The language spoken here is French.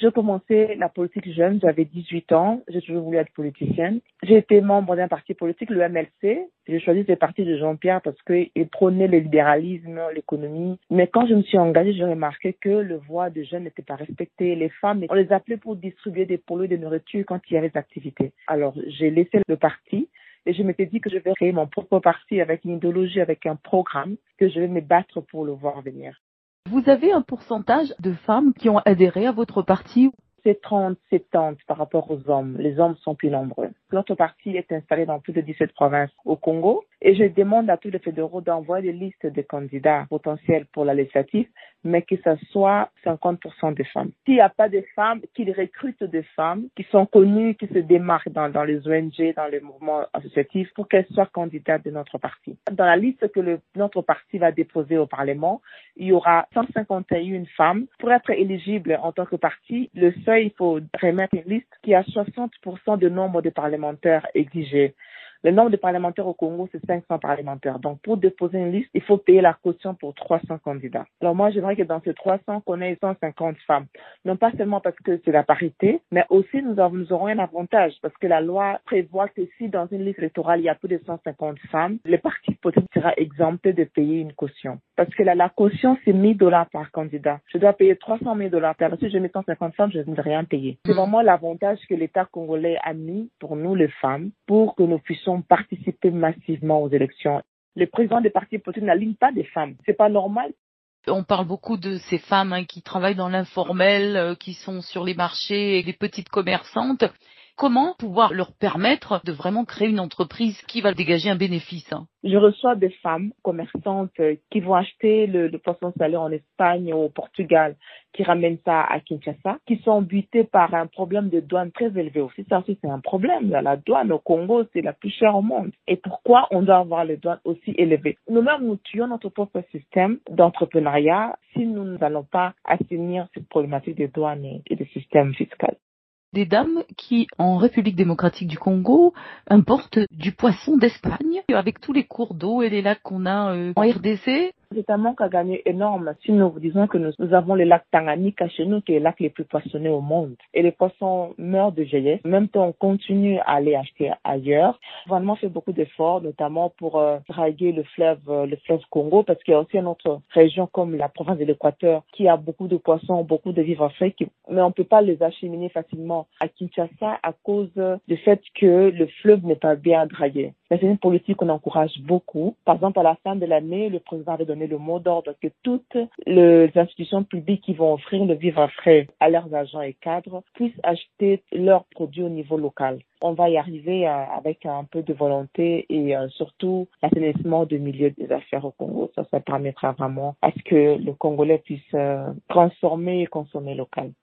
J'ai commencé la politique jeune, j'avais 18 ans, j'ai toujours voulu être politicienne. J'ai été membre d'un parti politique, le MLC. J'ai choisi ce parti de Jean-Pierre parce qu'il prônait le libéralisme, l'économie. Mais quand je me suis engagée, j'ai remarqué que le voix de jeunes n'était pas respecté. Les femmes, on les appelait pour distribuer des polos de nourriture quand il y avait des activités. Alors, j'ai laissé le parti et je m'étais dit que je vais créer mon propre parti avec une idéologie, avec un programme, que je vais me battre pour le voir venir. Vous avez un pourcentage de femmes qui ont adhéré à votre parti c'est 30-70 par rapport aux hommes. Les hommes sont plus nombreux. Notre parti est installé dans plus de 17 provinces au Congo et je demande à tous les fédéraux d'envoyer des listes de candidats potentiels pour la législative, mais que ce soit 50% de femmes. S'il n'y a pas de femmes, qu'ils recrutent des femmes qui sont connues, qui se démarquent dans, les ONG, dans les mouvements associatifs pour qu'elles soient candidates de notre parti. Dans la liste que notre parti va déposer au Parlement, il y aura 151 femmes. Pour être éligible en tant que parti, le seuil, il faut remettre une liste qui a 60% de nombre de parlementaires exigés. Le nombre de parlementaires au Congo, c'est 500 parlementaires. Donc, pour déposer une liste, il faut payer la caution pour 300 candidats. Alors, moi, j'aimerais que dans ces 300, qu'on ait 150 femmes. Non pas seulement parce que c'est la parité, mais aussi nous, avons, nous aurons un avantage parce que la loi prévoit que si dans une liste électorale, il y a plus de 150 femmes, le parti politique sera exempté de payer une caution. Parce que la, la caution, c'est 1000 dollars par candidat. Je dois payer 300 000 dollars. Si je mets 150 femmes, je ne vais rien payer. C'est vraiment l'avantage que l'État congolais a mis pour nous, les femmes, pour que nous puissions participer massivement aux élections. Le président des partis politiques n'aligne pas des femmes. C'est pas normal. On parle beaucoup de ces femmes hein, qui travaillent dans l'informel, euh, qui sont sur les marchés les petites commerçantes. Comment pouvoir leur permettre de vraiment créer une entreprise qui va dégager un bénéfice hein? Je reçois des femmes commerçantes euh, qui vont acheter le, poisson salé en Espagne ou au Portugal, qui ramènent ça à Kinshasa, qui sont butées par un problème de douane très élevé aussi. Ça aussi, c'est un problème. La douane au Congo, c'est la plus chère au monde. Et pourquoi on doit avoir les douanes aussi élevées? Nous-mêmes, nous tuons notre propre système d'entrepreneuriat si nous n'allons pas assainir cette problématique des douanes et des systèmes fiscaux des dames qui, en République démocratique du Congo, importent du poisson d'Espagne avec tous les cours d'eau et les lacs qu'on a euh, en RDC. C'est un manque à gagner énorme si nous disons que nous, avons le lac Tanganyika chez nous, qui est le lac le plus poissonné au monde. Et les poissons meurent de vieillesse. Même temps, on continue à aller acheter ailleurs. Le gouvernement fait beaucoup d'efforts, notamment pour euh, draguer le fleuve, euh, le fleuve Congo, parce qu'il y a aussi une autre région comme la province de l'Équateur qui a beaucoup de poissons, beaucoup de vivres frais, mais on peut pas les acheminer facilement à Kinshasa à cause du fait que le fleuve n'est pas bien dragué. Mais c'est une politique qu'on encourage beaucoup. Par exemple, à la fin de l'année, le président avait donné le mot d'ordre que toutes les institutions publiques qui vont offrir le vivre frais à leurs agents et cadres puissent acheter leurs produits au niveau local. On va y arriver euh, avec un peu de volonté et euh, surtout l'assainissement du milieu des affaires au Congo. Ça, ça permettra vraiment à ce que le Congolais puisse euh, transformer et consommer local.